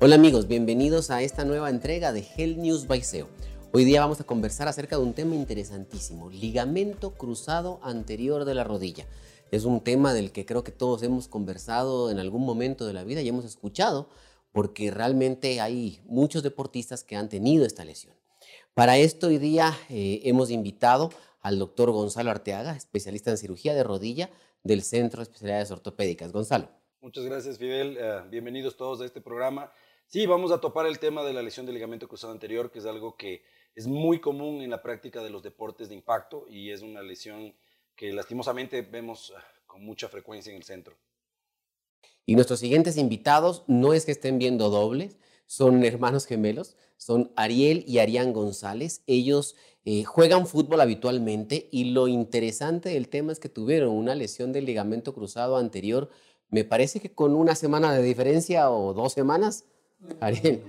Hola amigos, bienvenidos a esta nueva entrega de Health News by SEO. Hoy día vamos a conversar acerca de un tema interesantísimo, ligamento cruzado anterior de la rodilla. Es un tema del que creo que todos hemos conversado en algún momento de la vida y hemos escuchado porque realmente hay muchos deportistas que han tenido esta lesión. Para esto hoy día eh, hemos invitado al doctor Gonzalo Arteaga, especialista en cirugía de rodilla del Centro de Especialidades Ortopédicas. Gonzalo. Muchas gracias, Fidel. Eh, bienvenidos todos a este programa. Sí, vamos a topar el tema de la lesión de ligamento cruzado anterior, que es algo que es muy común en la práctica de los deportes de impacto y es una lesión que lastimosamente vemos ah, con mucha frecuencia en el centro. Y nuestros siguientes invitados no es que estén viendo dobles, son hermanos gemelos, son Ariel y Arián González. Ellos eh, juegan fútbol habitualmente y lo interesante del tema es que tuvieron una lesión del ligamento cruzado anterior, me parece que con una semana de diferencia o dos semanas, Ariel.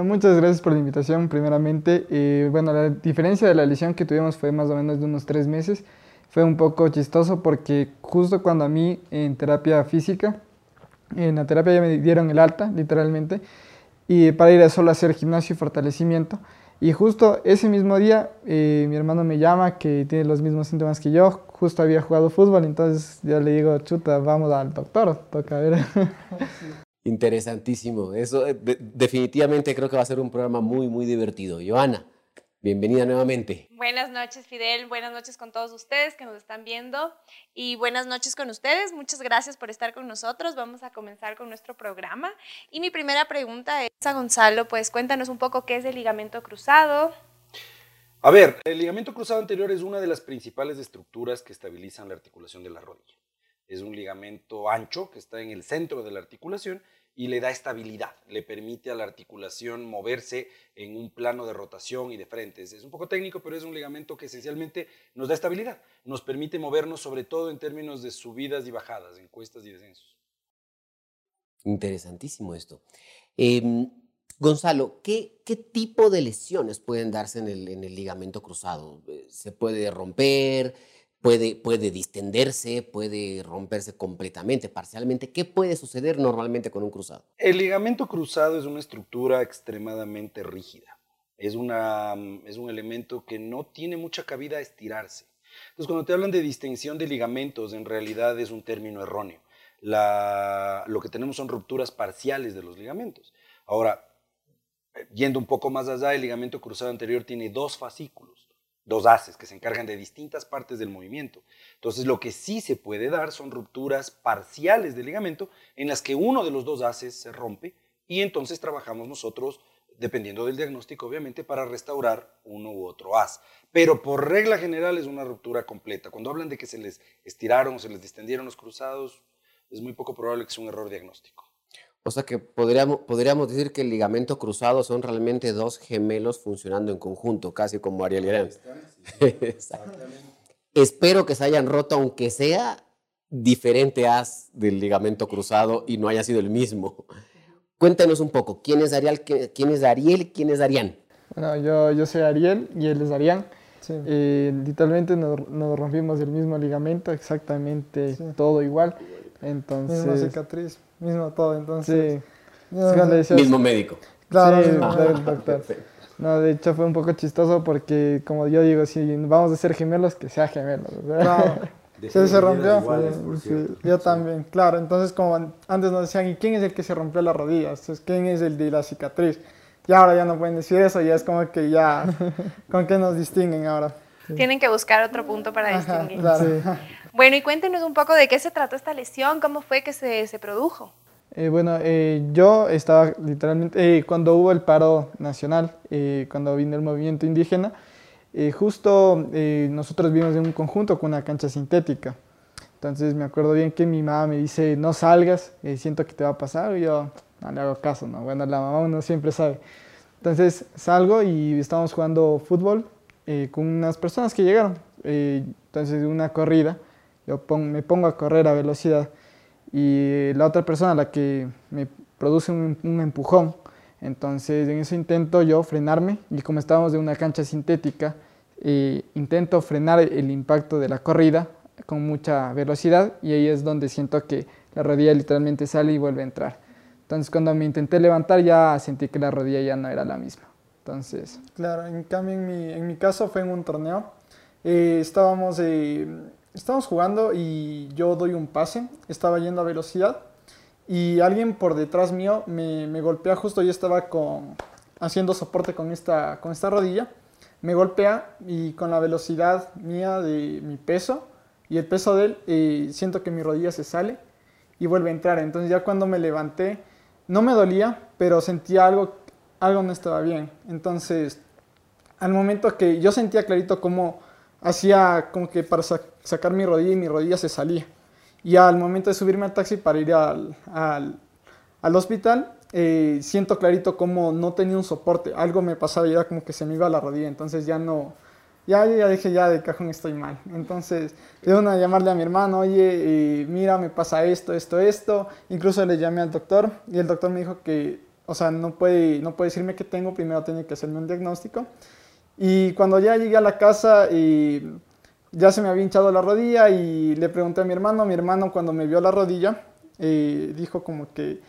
Muchas gracias por la invitación, primeramente. Eh, bueno, la diferencia de la lesión que tuvimos fue más o menos de unos tres meses. Fue un poco chistoso porque justo cuando a mí en terapia física, en la terapia ya me dieron el alta, literalmente, y para ir a solo a hacer gimnasio y fortalecimiento. Y justo ese mismo día eh, mi hermano me llama que tiene los mismos síntomas que yo, justo había jugado fútbol, entonces yo le digo, chuta, vamos al doctor, toca ver. Interesantísimo. Eso eh, definitivamente creo que va a ser un programa muy, muy divertido. Joana, bienvenida nuevamente. Buenas noches, Fidel. Buenas noches con todos ustedes que nos están viendo. Y buenas noches con ustedes. Muchas gracias por estar con nosotros. Vamos a comenzar con nuestro programa. Y mi primera pregunta es a Gonzalo, pues cuéntanos un poco qué es el ligamento cruzado. A ver, el ligamento cruzado anterior es una de las principales estructuras que estabilizan la articulación de la rodilla. Es un ligamento ancho que está en el centro de la articulación y le da estabilidad, le permite a la articulación moverse en un plano de rotación y de frentes. Es un poco técnico, pero es un ligamento que esencialmente nos da estabilidad, nos permite movernos sobre todo en términos de subidas y bajadas, en cuestas y descensos. Interesantísimo esto. Em, Gonzalo, ¿qué, ¿qué, tipo de lesiones pueden darse en el, en el ligamento cruzado? ¿Se puede romper? Puede, puede distenderse, puede romperse completamente, parcialmente. ¿Qué puede suceder normalmente con un cruzado? El ligamento cruzado es una estructura extremadamente rígida. Es, una, es un elemento que no tiene mucha cabida a estirarse. Entonces, cuando te hablan de distensión de ligamentos, en realidad es un término erróneo. Lo que tenemos son rupturas parciales de los ligamentos. Ahora, yendo un poco más allá, el ligamento cruzado anterior tiene dos fascículos dos haces que se encargan de distintas partes del movimiento. Entonces, lo que sí se puede dar son rupturas parciales del ligamento en las que uno de los dos haces se rompe y entonces trabajamos nosotros, dependiendo del diagnóstico, obviamente, para restaurar uno u otro haz. Pero por regla general es una ruptura completa. Cuando hablan de que se les estiraron o se les distendieron los cruzados, es muy poco probable que sea un error diagnóstico. O sea que podríamos, podríamos decir que el ligamento cruzado son realmente dos gemelos funcionando en conjunto, casi como Ariel y Arián. Espero que se hayan roto, aunque sea diferente haz del ligamento cruzado y no haya sido el mismo. Cuéntanos un poco, ¿quién es Ariel, quién es Ariel y quién es Arián? Bueno, yo, yo soy Ariel y él es Arián. Eh, literalmente nos, nos, rompimos el mismo ligamento, exactamente todo igual. Entonces, misma cicatriz mismo todo, entonces. Sí. mismo médico. Claro, sí, el doctor. No, de hecho fue un poco chistoso porque, como yo digo, si vamos a ser gemelos, que sea gemelos. Claro. Sí, se rompió. yo también, claro. Entonces, como antes nos decían, ¿y quién es el que se rompió la rodilla? Entonces, ¿quién es el de la cicatriz? Y ahora ya no pueden decir eso, ya es como que ya, ¿con qué nos distinguen ahora? Tienen que buscar otro punto para distinguir. claro. Bueno, y cuéntenos un poco de qué se trató esta lesión, cómo fue que se, se produjo. Eh, bueno, eh, yo estaba literalmente, eh, cuando hubo el paro nacional, cuando vino el movimiento indígena, justo nosotros vivimos en un conjunto con una cancha sintética. Entonces me acuerdo bien que mi mamá me dice, no salgas, siento que te va a pasar, y yo no le hago caso, ¿no? Bueno, la mamá uno siempre sabe. Entonces salgo y estábamos jugando fútbol eh, con unas personas que llegaron. Eh, entonces, una corrida, yo me pongo a correr a velocidad y la otra persona, la que me produce un, un empujón, entonces en ese intento yo frenarme y como estábamos de una cancha sintética, eh, intento frenar el impacto de la corrida con mucha velocidad y ahí es donde siento que la rodilla literalmente sale y vuelve a entrar. Entonces cuando me intenté levantar ya sentí que la rodilla ya no era la misma. Entonces... Claro, en cambio en mi, en mi caso fue en un torneo. Eh, estábamos, eh, jugando y yo doy un pase, estaba yendo a velocidad y alguien por detrás mío me, me golpea justo, yo estaba con, haciendo soporte con esta, con esta rodilla, me golpea y con la velocidad mía de mi peso y el peso de él, eh, siento que mi rodilla se sale y vuelve a entrar. Entonces ya cuando me levanté, no me dolía, pero sentía algo, algo no estaba bien. Entonces, al momento que yo sentía clarito como hacía como que para sacar mi rodilla y mi rodilla se salía. Y al momento de subirme al taxi para ir al, al, al hospital, eh, siento clarito como no tenía un soporte. Algo me pasaba y era como que se me iba la rodilla. Entonces ya no, ya, ya dije, ya de cajón estoy mal. Entonces, de una llamarle a mi hermano, oye, mira, me pasa esto, esto, esto. Incluso le llamé al doctor y el doctor me dijo que, o sea, no puede, no puede decirme qué tengo, primero tiene que hacerme un diagnóstico. Y cuando ya llegué a la casa, y ya se me había hinchado la rodilla y le pregunté a mi hermano, mi hermano cuando me vio la rodilla, eh, dijo como que,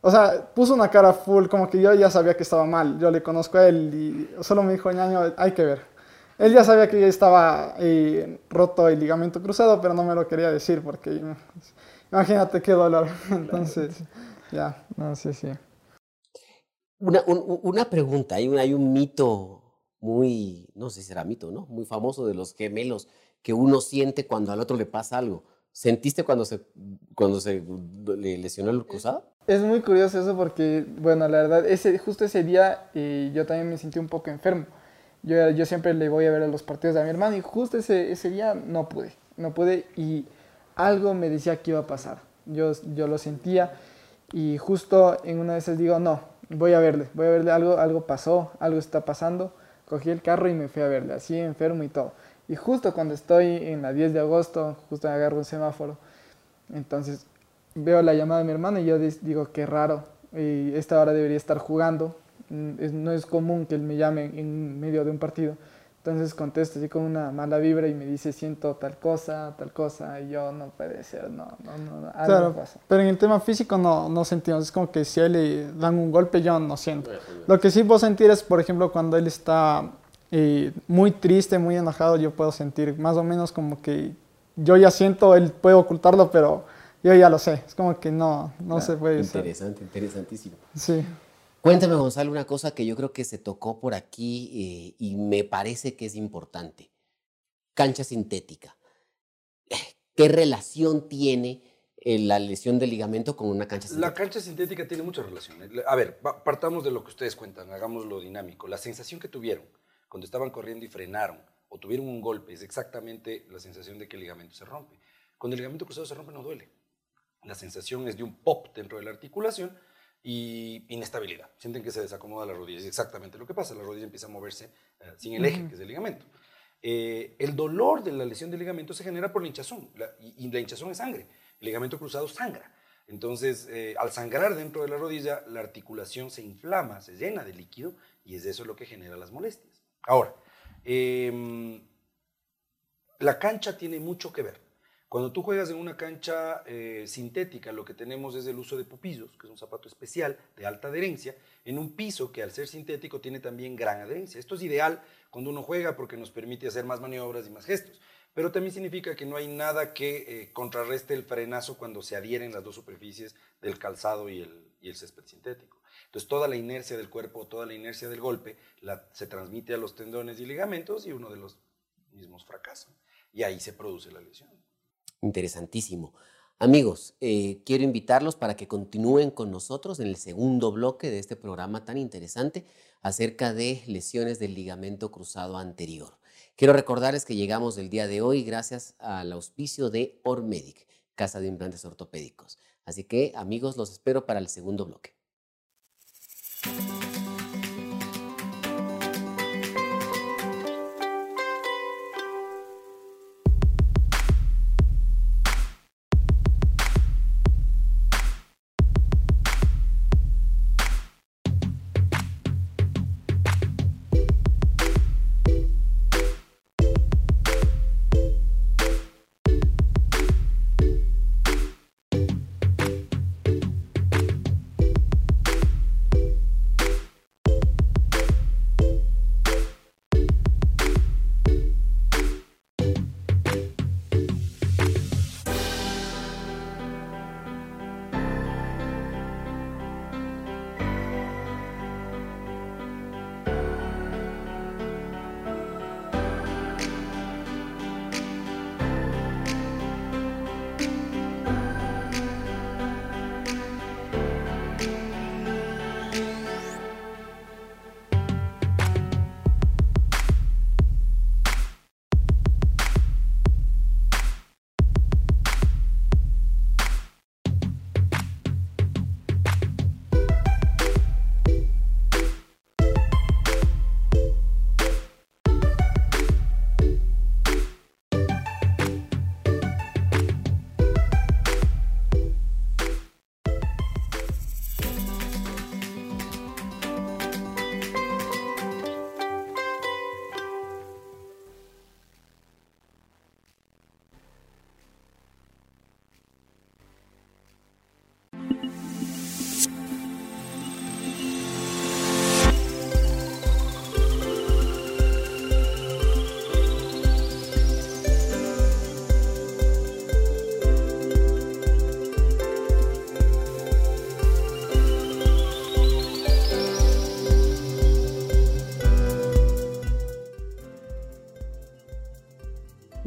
o sea, puso una cara full, como que yo ya sabía que estaba mal, yo le conozco a él y solo me dijo, ñaño, hay que ver. Él ya sabía que ya estaba eh, roto el ligamento cruzado, pero no me lo quería decir porque imagínate qué dolor. Entonces, ya, no sé sí, Una, una pregunta, hay un, hay un mito muy, no sé si será mito, ¿no? Muy famoso de los gemelos que uno siente cuando al otro le pasa algo. ¿Sentiste cuando se, cuando se le lesionó el cruzado? Es muy curioso eso porque, bueno, la verdad, ese, justo ese día eh, yo también me sentí un poco enfermo. Yo, yo siempre le voy a ver a los partidos de mi hermano y justo ese, ese día no pude, no pude y algo me decía que iba a pasar. Yo, yo lo sentía y justo en una de esas digo, no, voy a verle, voy a verle, algo, algo pasó, algo está pasando. Cogí el carro y me fui a verle, así enfermo y todo. Y justo cuando estoy en la 10 de agosto, justo me agarro un semáforo, entonces veo la llamada de mi hermano y yo digo, qué raro, y esta hora debería estar jugando, Mm, no es común que él me llame en medio de un partido. Entonces contesto así con una mala vibra y me dice siento tal cosa, tal cosa, y yo no puede ser, no, no, no, algo claro, pasa. Pero en el tema físico no, no sentimos, es como que si a él le dan un golpe yo no siento. Lo que sí puedo sentir es, por ejemplo, cuando él está eh, muy triste, muy enojado, yo puedo sentir más o menos como que yo ya siento, él puede ocultarlo, pero yo ya lo sé, es como que no, no se puede Interesante, interesantísimo. Sí. Cuéntame, Gonzalo, una cosa que yo creo que se tocó por aquí eh, y me parece que es importante. Cancha sintética. ¿Qué relación tiene eh, la lesión del ligamento con una cancha sintética? La cancha sintética tiene muchas relaciones. A ver, partamos de lo que ustedes cuentan, hagámoslo dinámico. La sensación que tuvieron cuando estaban corriendo y frenaron o tuvieron un golpe es exactamente la sensación de que el ligamento se rompe. Cuando el ligamento cruzado se rompe no duele. La sensación es de un pop dentro de la articulación y inestabilidad. Sienten que se desacomoda la rodilla. Es exactamente lo que pasa. La rodilla empieza a moverse eh, sin el eje, que es el ligamento. Eh, el dolor de la lesión del ligamento se genera por la hinchazón. y, la hinchazón es sangre. El ligamento cruzado sangra. Entonces, eh, al sangrar dentro de la rodilla, la articulación se inflama, se llena de líquido y es eso lo que genera las molestias. Ahora, em, la cancha tiene mucho que ver. Cuando tú juegas en una cancha eh, sintética, lo que tenemos es el uso de pupillos, que es un zapato especial de alta adherencia, en un piso que al ser sintético tiene también gran adherencia. Esto es ideal cuando uno juega porque nos permite hacer más maniobras y más gestos, pero también significa que no hay nada que eh, contrarreste el frenazo cuando se adhieren las dos superficies del calzado y el, y el césped sintético. Entonces toda la inercia del cuerpo, toda la inercia del golpe se transmite a los tendones y ligamentos y uno de los mismos fracasa. Y ahí se produce la lesión. Interesantísimo. Amigos, eh, quiero invitarlos para que continúen con nosotros en el segundo bloque de este programa tan interesante acerca de lesiones del ligamento cruzado anterior. Quiero recordarles que llegamos el día de hoy gracias al auspicio de Ormedic, Casa de Implantes Ortopédicos. Así que, amigos, los espero para el segundo bloque.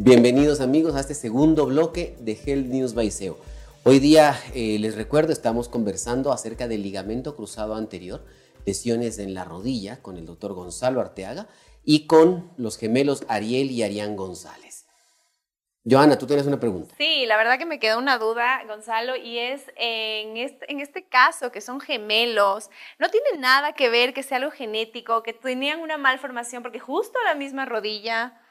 Bienvenidos amigos a este segundo bloque de Health News by. Hoy día, eh, les recuerdo, estamos conversando acerca del ligamento cruzado anterior, lesiones en la rodilla, con el doctor Gonzalo Arteaga y con los gemelos Ariel y Arián González. Joana, tú tienes una pregunta. Sí, la verdad que me quedó una duda, Gonzalo, y es en este, en este caso que son gemelos, ¿no tiene nada que ver que sea algo genético, que tenían una malformación porque justo la misma rodilla?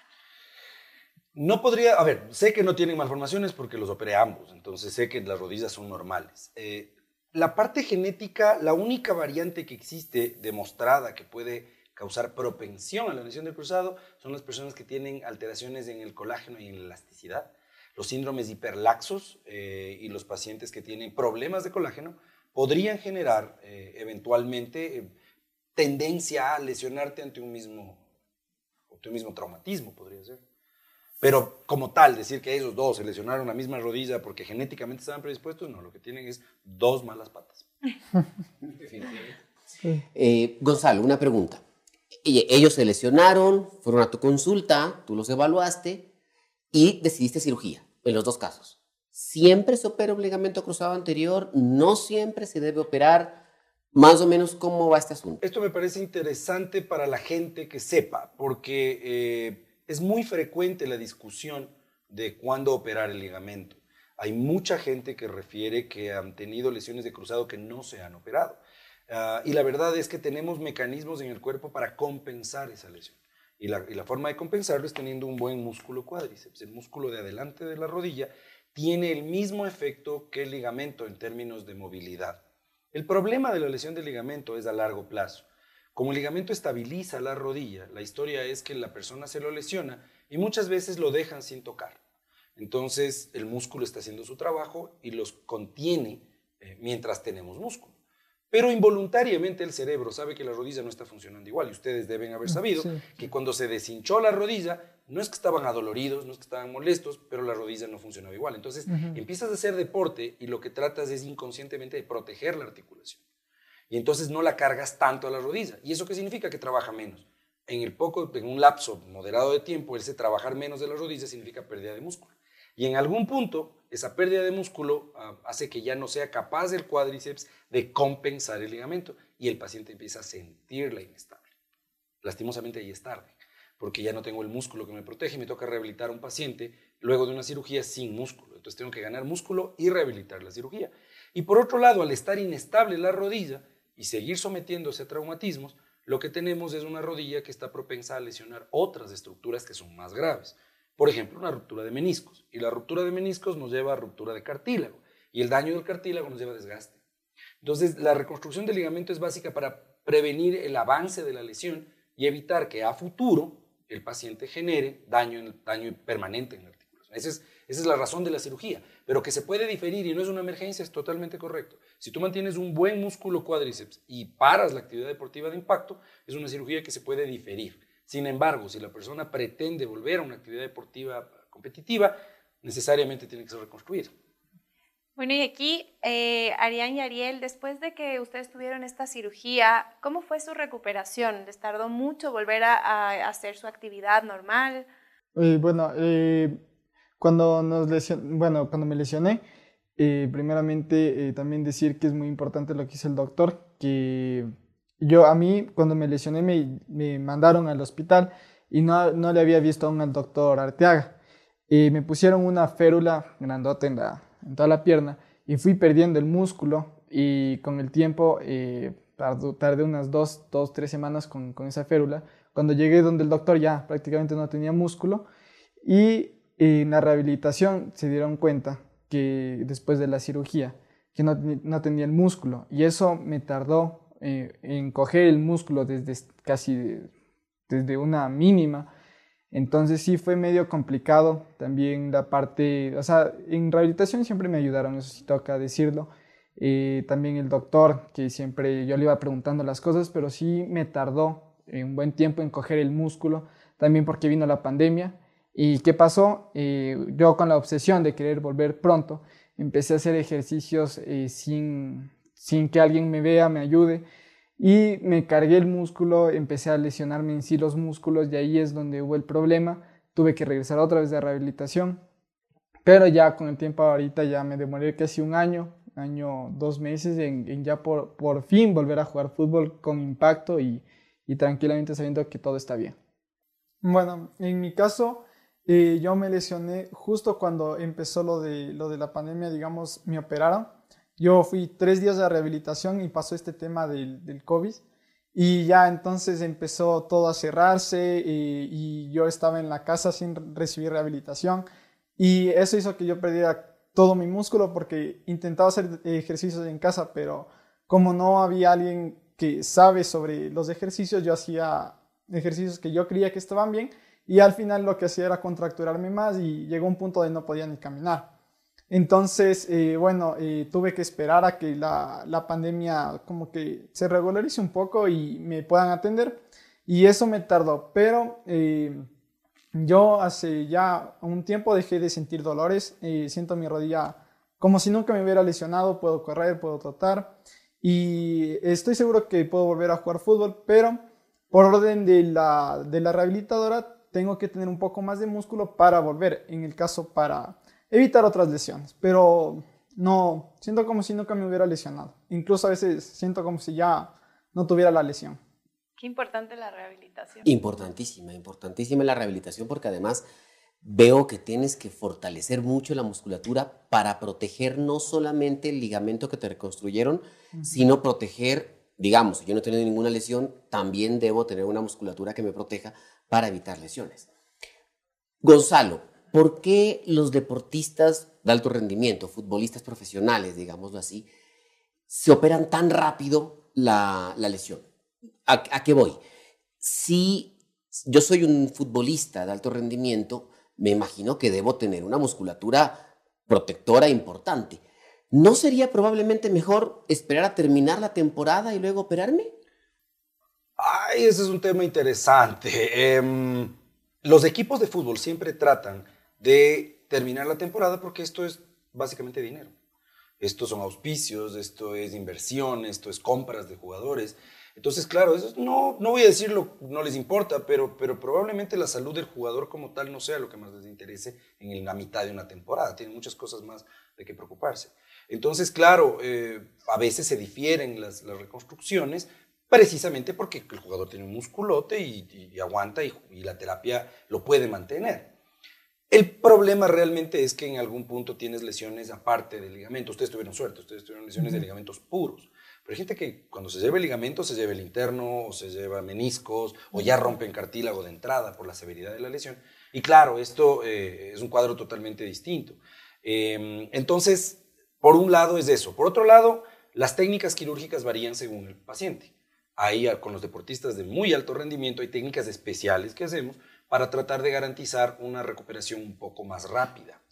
No podría, a ver, sé que no tienen malformaciones porque los operé ambos, entonces sé que las rodillas son normales. Eh, la parte genética, la única variante que existe demostrada que puede causar propensión a la lesión del cruzado son las personas que tienen alteraciones en el colágeno y en la elasticidad, los síndromes hiperlaxos eh, y los pacientes que tienen problemas de colágeno podrían generar eh, eventualmente tendencia a lesionarte ante un mismo, ante un mismo traumatismo, podría ser. Pero como tal, decir que esos dos se lesionaron la misma rodilla porque genéticamente estaban predispuestos, no, lo que tienen es dos malas patas. Eh, Gonzalo, una pregunta. Ellos se lesionaron, fueron a tu consulta, tú los evaluaste y decidiste cirugía, en los dos casos. ¿Siempre se opera un ligamento cruzado anterior? ¿No siempre se debe operar? Más o menos, ¿cómo va este asunto? Esto me parece interesante para la gente que sepa, porque... Eh, es muy frecuente la discusión de cuándo operar el ligamento. Hay mucha gente que refiere que han tenido lesiones de cruzado que no se han operado. Ah, y la verdad es que tenemos mecanismos en el cuerpo para compensar esa lesión. Y la, y la, forma de compensarlo es teniendo un buen músculo cuádriceps. El músculo de adelante de la rodilla tiene el mismo efecto que el ligamento en términos de movilidad. El problema de la lesión del ligamento es a largo plazo. Como el ligamento estabiliza la rodilla, la historia es que la persona se lo lesiona y muchas veces lo dejan sin tocar. Entonces el músculo está haciendo su trabajo y los contiene eh, mientras tenemos músculo. Pero involuntariamente el cerebro sabe que la rodilla no está funcionando igual y ustedes deben haber sabido que cuando se deshinchó la rodilla, no es que estaban adoloridos, no es que estaban molestos, pero la rodilla no funcionaba igual. Entonces empiezas a hacer deporte y lo que tratas es inconscientemente de proteger la articulación y entonces no la cargas tanto a la rodilla. ¿Y eso qué significa? Que trabaja menos. En, el poco, en un lapso moderado de tiempo, ese trabajar menos de la rodilla significa pérdida de músculo. Y en algún punto, esa pérdida de músculo ah, hace que ya no sea capaz el cuádriceps de compensar el ligamento y el paciente empieza a sentirla inestable. Lastimosamente ahí es tarde, porque ya no tengo el músculo que me protege y me toca rehabilitar a un paciente luego de una cirugía sin músculo. Entonces tengo que ganar músculo y rehabilitar la cirugía. Y por otro lado, al estar inestable la rodilla, y seguir sometiéndose a traumatismos, lo que tenemos es una rodilla que está propensa a lesionar otras estructuras que son más graves. Por ejemplo, una ruptura de meniscos. Y la ruptura de meniscos nos lleva a ruptura de cartílago. Y el daño del cartílago nos lleva a desgaste. Entonces, la reconstrucción del ligamento es básica para prevenir el avance de la lesión y evitar que a futuro el paciente genere daño, daño permanente en la articulación. Esa es, esa es la razón de la cirugía. Pero que se puede diferir y no es una emergencia es totalmente correcto. Si tú mantienes un buen músculo cuádriceps y paras la actividad deportiva de impacto, es una cirugía que se puede diferir. Sin embargo, si la persona pretende volver a una actividad deportiva competitiva, necesariamente tiene que ser reconstruida. Bueno, y aquí, eh, Arián y Ariel, después de que ustedes tuvieron esta cirugía, ¿cómo fue su recuperación? ¿Les tardó mucho volver a, hacer su actividad normal? Eh, bueno, eh, cuando, nos bueno, cuando me lesioné, eh, primeramente, eh, también decir que es muy importante lo que hizo el doctor, que yo a mí cuando me lesioné me, me mandaron al hospital y no, no, le había visto aún al doctor Arteaga. y me pusieron una férula grandota en, la, en toda la pierna y fui perdiendo el músculo y con el tiempo eh, tardé unas dos, dos, tres semanas con, con esa férula. Cuando llegué donde el doctor ya prácticamente no tenía músculo y en la rehabilitación se dieron cuenta que después de la cirugía, que no, no tenía el músculo. Y eso me tardó eh, en coger el músculo desde casi desde una mínima. Entonces sí fue medio complicado también la parte, o sea, en rehabilitación siempre me ayudaron, eso sí toca decirlo. Eh, también el doctor, que siempre yo le iba preguntando las cosas, pero sí me tardó un buen tiempo en coger el músculo, también porque vino la pandemia ¿Y qué pasó? Eh, yo con la obsesión de querer volver pronto, empecé a hacer ejercicios eh, sin, sin que alguien me vea, me ayude. Y me cargué el músculo, empecé a lesionarme en sí los músculos y ahí es donde hubo el problema. tuve que regresar otra vez de rehabilitación, pero ya con el tiempo ahorita ya me demoré casi un año, año, dos meses en, ya por, por, fin volver a jugar fútbol con impacto y, y, tranquilamente sabiendo que todo está bien. Bueno, en mi caso, eh, yo me lesioné justo cuando empezó lo de, lo de la pandemia, digamos, me operaron. Yo fui tres días de rehabilitación y pasó este tema del, del COVID. Y ya entonces empezó todo a cerrarse y, y, yo estaba en la casa sin recibir rehabilitación. Y eso hizo que yo perdiera todo mi músculo porque intentaba hacer ejercicios en casa, pero como no había alguien que sabe sobre los ejercicios, yo hacía ejercicios que yo creía que estaban bien y al final lo que hacía era contracturarme más y llegó un punto de no podía ni caminar. Entonces, eh, bueno, eh, tuve que esperar a que la, la, pandemia como que se regularice un poco y me puedan atender. Y eso me tardó, pero... Eh, yo hace ya un tiempo dejé de sentir dolores, eh, siento mi rodilla como si nunca me hubiera lesionado, puedo correr, puedo trotar. Y estoy seguro que puedo volver a jugar fútbol, pero por orden de la, de la rehabilitadora tengo que tener un poco más de músculo para volver, en el caso para evitar otras lesiones, pero no, siento como si nunca me hubiera lesionado, incluso a veces siento como si ya no tuviera la lesión. Qué importante la rehabilitación. Importantísima, importantísima la rehabilitación porque además veo que tienes que fortalecer mucho la musculatura para proteger no solamente el ligamento que te reconstruyeron, sino proteger, digamos, si yo no he tenido ninguna lesión, también debo tener una musculatura que me proteja para evitar lesiones. Gonzalo, ¿por qué los deportistas de alto rendimiento, futbolistas profesionales, digámoslo así, se operan tan rápido la, lesión? ¿A, qué voy? Si yo soy un futbolista de alto rendimiento, me imagino que debo tener una musculatura protectora importante. ¿No sería probablemente mejor esperar a terminar la temporada y luego operarme? Ese es un tema interesante. Em, los equipos de fútbol siempre tratan de terminar la temporada porque esto es básicamente dinero. Estos son auspicios, esto es inversión, esto es compras de jugadores. Entonces, claro, eso no, no voy a decirlo, no les importa, pero, pero probablemente la salud del jugador como tal no sea lo que más les interese en la mitad de una temporada. Tienen muchas cosas más de que preocuparse. Entonces, claro, eh, a veces se difieren las, reconstrucciones precisamente porque el jugador tiene un musculote y, aguanta y, y la terapia lo puede mantener. El problema realmente es que en algún punto tienes lesiones aparte del ligamento. Ustedes tuvieron suerte, ustedes tuvieron lesiones de ligamentos puros. Pero hay gente que cuando se lleva el ligamento se lleva el interno o se lleva meniscos o ya rompen cartílago de entrada por la severidad de la lesión. Y claro, esto eh, es un cuadro totalmente distinto. Em, entonces, por un lado es eso. Por otro lado, las técnicas quirúrgicas varían según el paciente. Ahí con los deportistas de muy alto rendimiento hay técnicas especiales que hacemos para tratar de garantizar una recuperación un poco más rápida.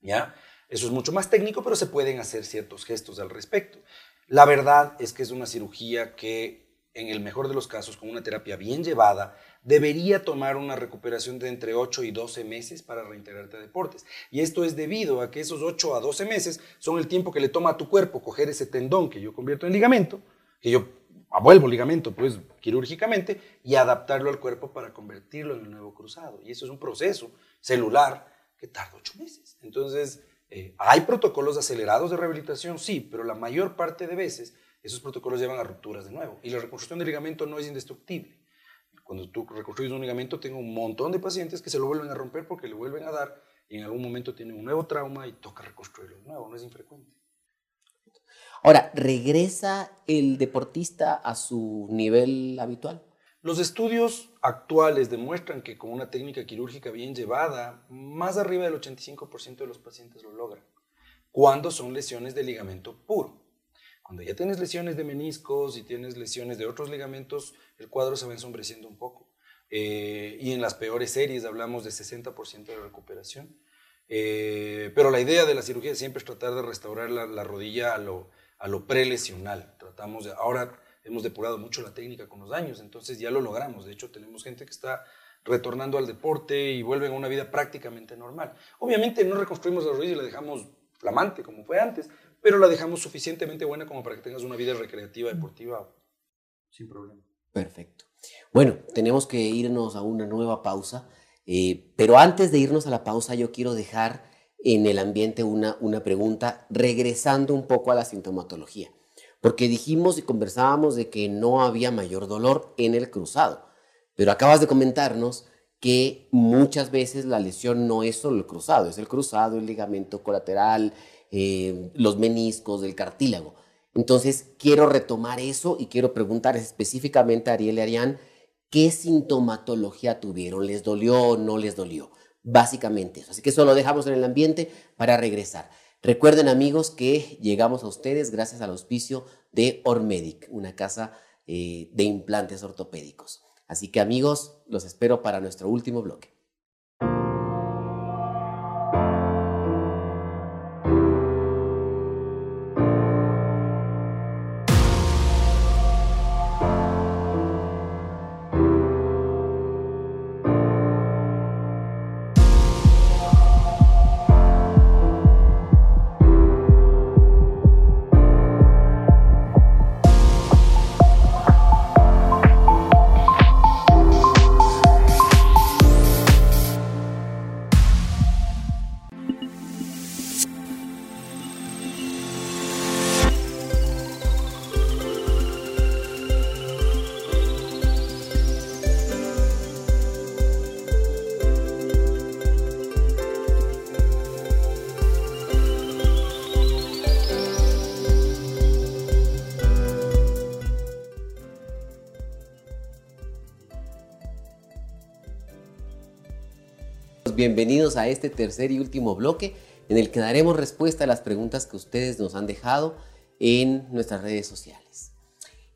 ¿Ya? Eso es mucho más técnico, pero se pueden hacer ciertos gestos al respecto. La verdad es que es una cirugía que, en el mejor de los casos, con una terapia bien llevada, debería tomar una recuperación de entre 8 y 12 meses para reintegrarte a deportes. Y esto es debido a que esos 8 a 12 meses son el tiempo que le toma a tu cuerpo coger ese tendón que yo convierto en ligamento, que yo vuelvo ligamento, pues quirúrgicamente, y adaptarlo al cuerpo para convertirlo en el nuevo cruzado. Y eso es un proceso celular que tarda 8 meses. Entonces, eh, ¿Hay protocolos acelerados de rehabilitación? Sí, pero la mayor parte de veces esos protocolos llevan a rupturas de nuevo. Y la reconstrucción del ligamento no es indestructible. Cuando tú reconstruyes un ligamento, tengo un montón de pacientes que se lo vuelven a romper porque le vuelven a dar y en algún momento tienen un nuevo trauma y toca reconstruirlo de nuevo. No es infrecuente. Ahora, ¿regresa el deportista a su nivel habitual? Los estudios actuales demuestran que con una técnica quirúrgica bien llevada, más arriba del 85% de los pacientes lo logran. Cuando son lesiones de ligamento puro. Cuando ya tienes lesiones de meniscos y tienes lesiones de otros ligamentos, el cuadro se va ensombreciendo un poco. Eh, y en las peores series hablamos de 60% de recuperación. Eh, pero la idea de la cirugía siempre es tratar de restaurar la, rodilla a lo, a lo prelesional. Tratamos de, ahora hemos depurado mucho la técnica con los años, entonces ya lo logramos. De hecho, tenemos gente que está retornando al deporte y vuelven a una vida prácticamente normal. Obviamente no reconstruimos la rodilla y la dejamos flamante como fue antes, pero la dejamos suficientemente buena como para que tengas una vida recreativa, deportiva, sin problema. Perfecto. Bueno, tenemos que irnos a una nueva pausa. Eh, pero antes de irnos a la pausa, yo quiero dejar en el ambiente una, una pregunta, regresando un poco a la sintomatología. Porque dijimos y conversábamos de que no había mayor dolor en el cruzado. Pero acabas de comentarnos que muchas veces la lesión no es solo el cruzado, es el cruzado, el ligamento colateral, eh, los meniscos, el cartílago. Entonces, quiero retomar eso y quiero preguntar específicamente a Ariel y Arián, ¿qué sintomatología tuvieron? ¿Les dolió o no les dolió? Básicamente eso. Así que eso lo dejamos en el ambiente para regresar. Recuerden amigos que llegamos a ustedes gracias al auspicio de Ormedic, una casa eh, de implantes ortopédicos. Así que amigos, los espero para nuestro último bloque. Bienvenidos a este tercer y último bloque en el que daremos respuesta a las preguntas que ustedes nos han dejado en nuestras redes sociales.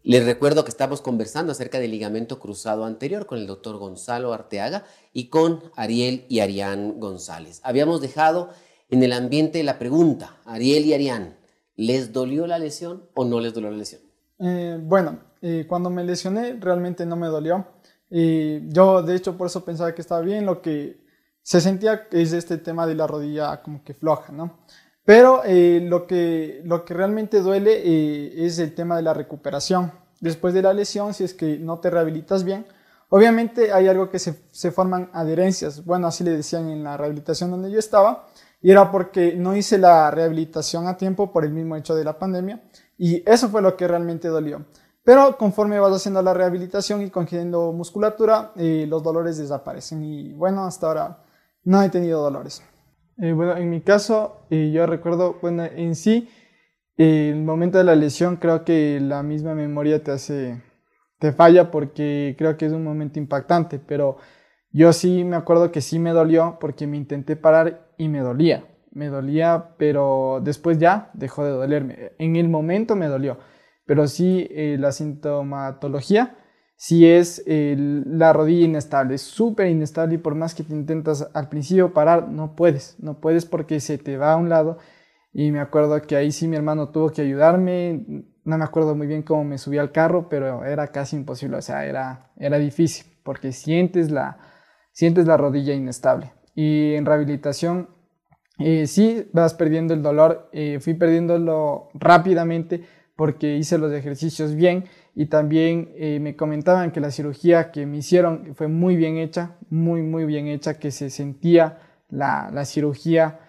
Les recuerdo que estamos conversando acerca del ligamento cruzado anterior con el doctor Gonzalo Arteaga y con Ariel y Arián González. Habíamos dejado en el ambiente la pregunta, Ariel y Arián, ¿les dolió la lesión o no les dolió la lesión? Eh, bueno, eh, cuando me lesioné realmente no me dolió. Y yo de hecho por eso pensaba que estaba bien, lo que se sentía que es este tema de la rodilla como que floja, ¿no? Pero eh, lo, que, lo que realmente duele eh, es el tema de la recuperación. Después de la lesión, si es que no te rehabilitas bien, obviamente hay algo que se, se forman adherencias. Bueno, así le decían en la rehabilitación donde yo estaba, y era porque no hice la rehabilitación a tiempo por el mismo hecho de la pandemia, y eso fue lo que realmente dolió. Pero conforme vas haciendo la rehabilitación y cogiendo musculatura, eh, los dolores desaparecen. Y bueno, hasta ahora no he tenido dolores. Eh, bueno, en mi caso, eh, yo recuerdo, bueno, en sí, el momento de la lesión creo que la misma memoria te hace, te falla porque creo que es un momento impactante, pero yo sí me acuerdo que sí me dolió porque me intenté parar y me dolía, me dolía, pero después ya dejó de dolerme. En el momento me dolió, pero sí eh, la sintomatología si es la rodilla inestable, es súper inestable y por más que te intentas al principio parar, no puedes, no puedes porque se te va a un lado. Y me acuerdo que ahí sí mi hermano tuvo que ayudarme, no me acuerdo muy bien cómo me subí al carro, pero era casi imposible, o sea, era, era difícil porque sientes la, sientes la rodilla inestable. Y en rehabilitación, eh, sí vas perdiendo el dolor, eh, fui perdiéndolo rápidamente porque hice los ejercicios bien y también eh, me comentaban que la cirugía que me hicieron fue muy bien hecha, muy, muy bien hecha, que se sentía la, la cirugía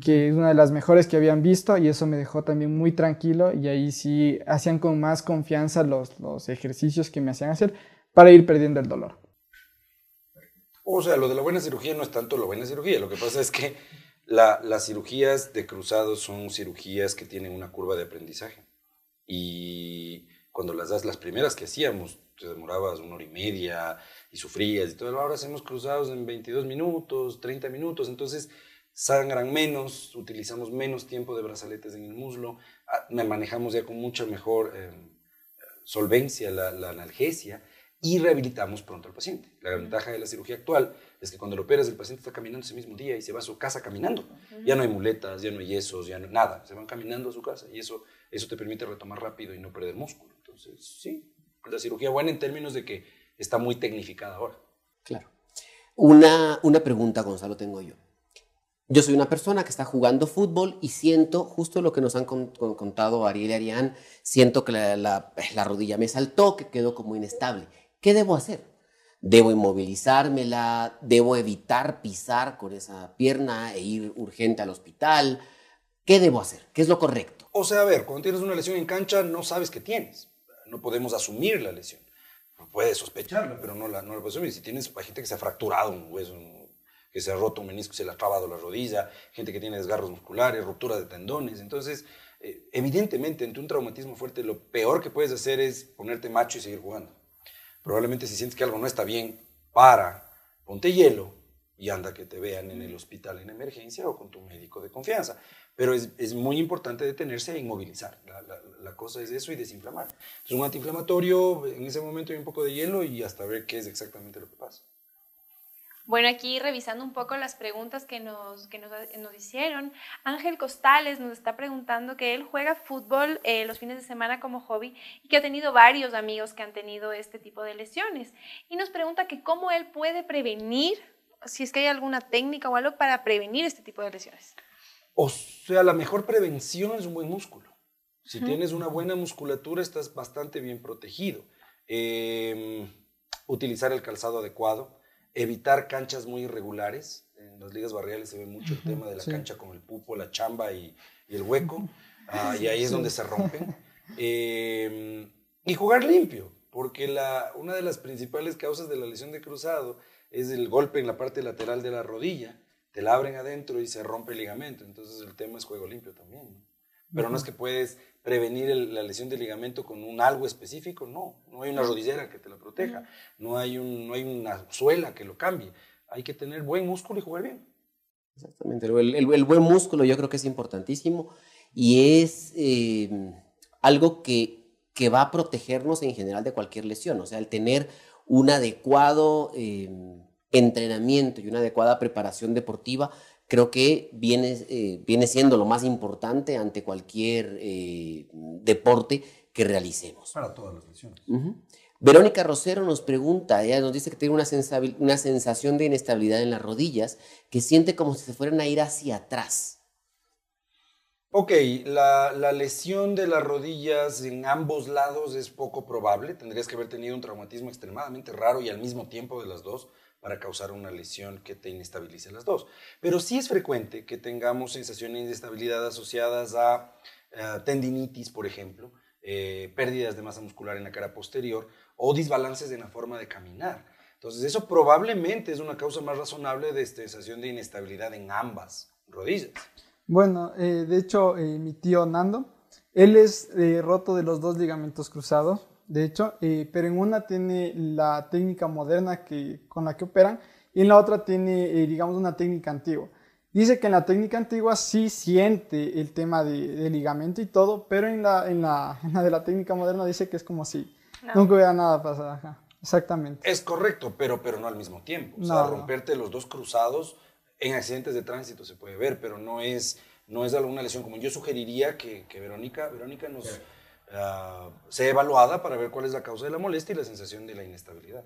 que es una de las mejores que habían visto y eso me dejó también muy tranquilo y ahí sí hacían con más confianza los, los ejercicios que me hacían hacer para ir perdiendo el dolor. O sea, lo de la buena cirugía no es tanto la buena cirugía, lo que pasa es que la, las cirugías de cruzados son cirugías que tienen una curva de aprendizaje y cuando las das, las primeras que hacíamos, te demorabas una hora y media y sufrías y todo. Ahora hacemos cruzados en 22 minutos, 30 minutos, entonces sangran menos, utilizamos menos tiempo de brazaletes en el muslo, ah, manejamos ya con mucha mejor em, solvencia la, analgesia y rehabilitamos pronto al paciente. La ventaja de la cirugía actual es que cuando lo operas el paciente está caminando ese mismo día y se va a su casa caminando. Ya no hay muletas, ya no hay yesos, ya no hay nada, se van caminando a su casa y eso, eso te permite retomar rápido y no perder músculo. Entonces, sí, la cirugía buena en términos de que está muy tecnificada ahora. Claro. Una, una pregunta, Gonzalo, tengo yo. Yo soy una persona que está jugando fútbol y siento justo lo que nos han contado Ariel y Arián, siento que la, la, rodilla me saltó, que quedó como inestable. ¿Qué debo hacer? debo inmovilizármela, debo evitar pisar con esa pierna e ir urgente al hospital. ¿Qué debo hacer? ¿Qué es lo correcto? O sea, a ver, cuando tienes una lesión en cancha no sabes qué tienes. No podemos asumir la lesión. Puedes sospecharla, pero no la, no la puedes asumir. Si tienes gente que se ha fracturado un hueso, que se ha roto un menisco, se le ha trabado la rodilla, gente que tiene desgarros musculares, ruptura de tendones. Entonces, eh, evidentemente, ante un traumatismo fuerte, lo peor que puedes hacer es ponerte macho y seguir jugando. Probablemente si sientes que algo no está bien, para, ponte hielo y anda que te vean en el hospital en emergencia o con tu médico de confianza. Pero es, es muy importante detenerse e inmovilizar. La, la, la, cosa es eso y desinflamar. Es un antiinflamatorio, en ese momento hay un poco de hielo y hasta ver qué es exactamente lo que pasa. Bueno, aquí revisando un poco las preguntas que nos, que nos, nos hicieron, Ángel Costales nos está preguntando que él juega fútbol eh, los fines de semana como hobby y que ha tenido varios amigos que han tenido este tipo de lesiones. Y nos pregunta que cómo él puede prevenir, si es que hay alguna técnica o algo para prevenir este tipo de lesiones. O sea, la mejor prevención es un buen músculo. Si uh -huh. tienes una buena musculatura, estás bastante bien protegido. Eh, utilizar el calzado adecuado evitar canchas muy irregulares. En las ligas barriales se ve mucho el tema de la sí. cancha con el pupo, la chamba y, y el hueco, ah, y ahí es donde se rompen. Eh, y jugar limpio, porque la, una de las principales causas de la lesión de cruzado es el golpe en la parte lateral de la rodilla. Te la abren adentro y se rompe el ligamento. Entonces el tema es juego limpio también. ¿no? Pero uh -huh. no es que puedes prevenir el, la lesión del ligamento con un algo específico, no. No hay una rodillera que te la proteja, no hay, un, no hay una suela que lo cambie. Hay que tener buen músculo y jugar bien. Exactamente, el, el, el buen músculo yo creo que es importantísimo y es eh, algo que, que, va a protegernos en general de cualquier lesión. O sea, el tener un adecuado eh, entrenamiento y una adecuada preparación deportiva creo que viene, eh, viene siendo lo más importante ante cualquier eh, deporte que realicemos. Para todas las lesiones. Uh -huh. Verónica Rosero nos pregunta, ella nos dice que tiene una, una, sensación de inestabilidad en las rodillas, que siente como si se fueran a ir hacia atrás. Ok, la, lesión de las rodillas en ambos lados es poco probable. Tendrías que haber tenido un traumatismo extremadamente raro y al mismo tiempo de las dos para causar una lesión que te inestabilice las dos. Pero sí es frecuente que tengamos sensaciones de estabilidad asociadas a uh, tendinitis, por ejemplo, eh, pérdidas de masa muscular en la cara posterior o desbalances en la forma de caminar. Entonces, eso probablemente es una causa más razonable de sensación de inestabilidad en ambas rodillas. Bueno, eh, de hecho, eh, mi tío Nando, él es eh, roto de los dos ligamentos cruzados, de hecho, eh, pero en una tiene la técnica moderna que, con la que operan y en la otra tiene, eh, digamos, una técnica antigua. Dice que en la técnica antigua sí siente el tema de, de ligamento y todo, pero en la, en, la, en la, de la técnica moderna dice que es como si no. nunca hubiera nada pasado. Ajá. Exactamente. Es correcto, pero, pero no al mismo tiempo. O no. sea, romperte los dos cruzados en accidentes de tránsito se puede ver, pero no es, no es alguna lesión como yo sugeriría que, que Verónica, Verónica nos... Sí uh, sea evaluada para ver cuál es la causa de la molestia y la sensación de la inestabilidad.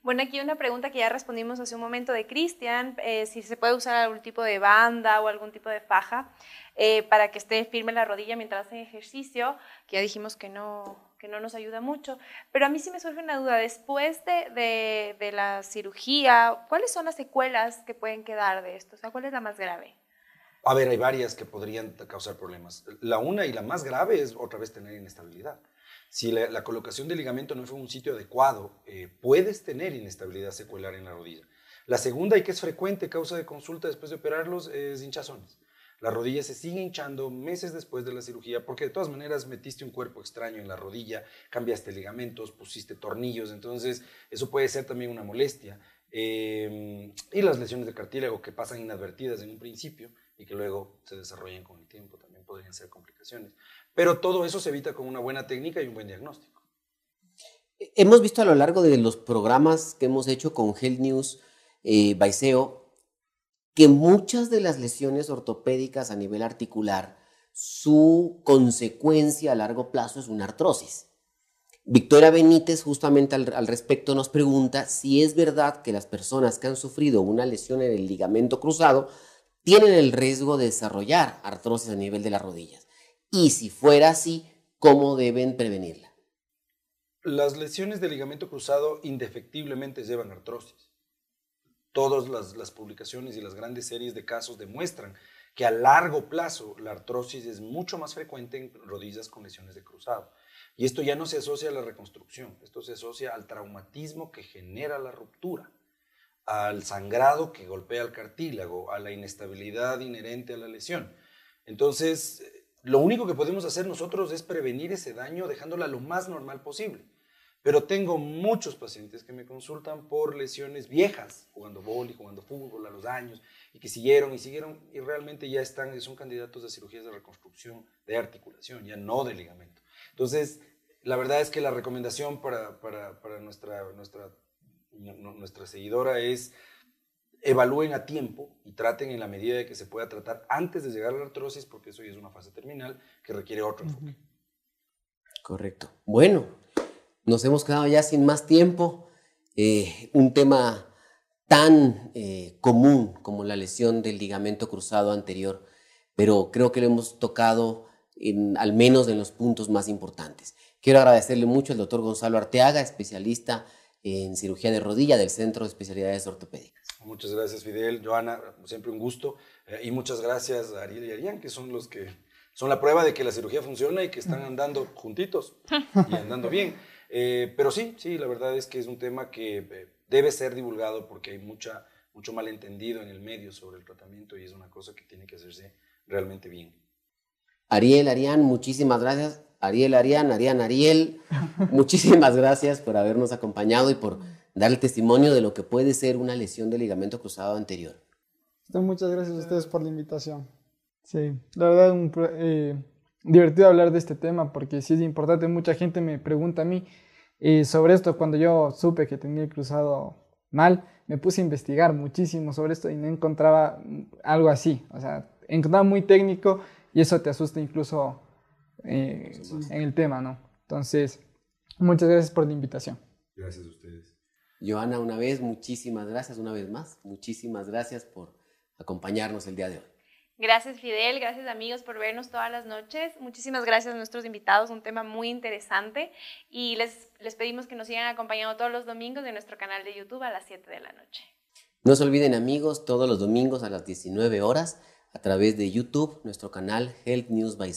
Bueno, aquí una pregunta que ya respondimos hace un momento de Cristian, eh, si se puede usar algún tipo de banda o algún tipo de faja eh, para que esté firme la rodilla mientras hacen ejercicio, que ya dijimos que no, que no nos ayuda mucho, pero a mí sí me surge una duda, después de, de, de la cirugía, ¿cuáles son las secuelas que pueden quedar de esto? O sea, ¿cuál es la más grave? A ver, hay varias que podrían causar problemas. La una y la más grave es otra vez tener inestabilidad. Si la, colocación del ligamento no fue un sitio adecuado, eh, puedes tener inestabilidad secular en la rodilla. La segunda y que es frecuente causa de consulta después de operarlos es hinchazones. La rodilla se sigue hinchando meses después de la cirugía porque de todas maneras metiste un cuerpo extraño en la rodilla, cambiaste ligamentos, pusiste tornillos, entonces eso puede ser también una molestia. Eh, y las lesiones de cartílago que pasan inadvertidas en un principio y que luego se desarrollen con el tiempo también podrían ser complicaciones. Pero todo eso se evita con una buena técnica y un buen diagnóstico. Hemos visto a lo largo de los programas que hemos hecho con Health News, eh, Baiseo, que muchas de las lesiones ortopédicas a nivel articular, su consecuencia a largo plazo es una artrosis. Victoria Benítez justamente al, al, respecto nos pregunta si es verdad que las personas que han sufrido una lesión en el ligamento cruzado tienen el riesgo de desarrollar artrosis a nivel de las rodillas. Y si fuera así, ¿cómo deben prevenirla? las lesiones de ligamento cruzado indefectiblemente llevan artrosis. Todas las, publicaciones y las grandes series de casos demuestran que a largo plazo la artrosis es mucho más frecuente en rodillas con lesiones de cruzado. Y esto ya no se asocia a la reconstrucción, esto se asocia al traumatismo que genera la ruptura, al sangrado que golpea el cartílago, a la inestabilidad inherente a la lesión. Entonces, lo único que podemos hacer nosotros es prevenir ese daño dejándola lo más normal posible. Pero tengo muchos pacientes que me consultan por lesiones viejas, jugando y jugando fútbol a los años, y que siguieron y siguieron y realmente ya están, son candidatos a cirugías de reconstrucción de articulación, ya no de ligamento. Entonces, la verdad es que la recomendación para, para, para nuestra, nuestra, nuestra seguidora es evalúen a tiempo y traten en la medida de que se pueda tratar antes de llegar a la artrosis, porque eso ya es una fase terminal que requiere otro enfoque. Correcto. Bueno, nos hemos quedado ya sin más tiempo. Eh, un tema tan eh, común como la lesión del ligamento cruzado anterior, pero creo que lo hemos tocado en, al menos en los puntos más importantes. Quiero agradecerle mucho al doctor Gonzalo Arteaga, especialista en cirugía de rodilla del Centro de Especialidades Ortopédicas. Muchas gracias, Fidel. Joana, siempre un gusto. Eh, y muchas gracias a Ariel y Arián, que son los que son la prueba de que la cirugía funciona y que están andando juntitos y andando bien. Eh, pero sí, sí, la verdad es que es un tema que eh, debe ser divulgado porque hay mucha, mucho malentendido en el medio sobre el tratamiento y es una cosa que tiene que hacerse realmente bien. Ariel, Arián, muchísimas gracias. Ariel, Arián, Arián, Ariel, muchísimas gracias por habernos acompañado y por dar el testimonio de lo que puede ser una lesión de ligamento cruzado anterior. Muchas gracias a ustedes por la invitación. Sí, la verdad, un, eh, divertido hablar de este tema porque sí es importante. Mucha gente me pregunta a mí eh, sobre esto. Cuando yo supe que tenía el cruzado mal, me puse a investigar muchísimo sobre esto y no encontraba algo así. O sea, encontraba muy técnico y eso te asusta incluso eh, en el tema, ¿no? Entonces, muchas gracias por la invitación. Gracias a ustedes. Joana, una vez, muchísimas gracias, una vez más, muchísimas gracias por acompañarnos el día de hoy. Gracias Fidel, gracias amigos por vernos todas las noches. Muchísimas gracias a nuestros invitados, un tema muy interesante y les, les pedimos que nos sigan acompañando todos los domingos en nuestro canal de YouTube a las 7 de la noche. No se olviden amigos, todos los domingos a las 19 horas a través de YouTube, nuestro canal Health News by.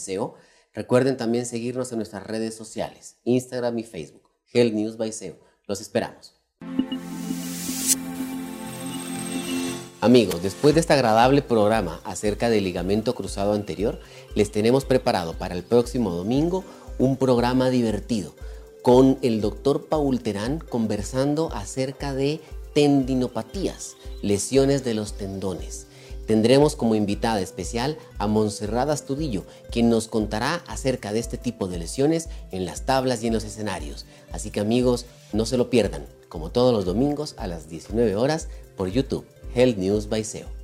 Recuerden también seguirnos en nuestras redes sociales, Instagram y Facebook, Health News by. Los esperamos. Amigos, después de este agradable programa acerca del ligamento cruzado anterior, les tenemos preparado para el próximo domingo un programa divertido con el doctor Paul Terán conversando acerca de tendinopatías, lesiones de los tendones. Tendremos como invitada especial a Montserrat Astudillo, quien nos contará acerca de este tipo de lesiones en las tablas y en los escenarios. Así que amigos, no se lo pierdan, como todos los domingos a las 19 horas por YouTube. Health News by SEO.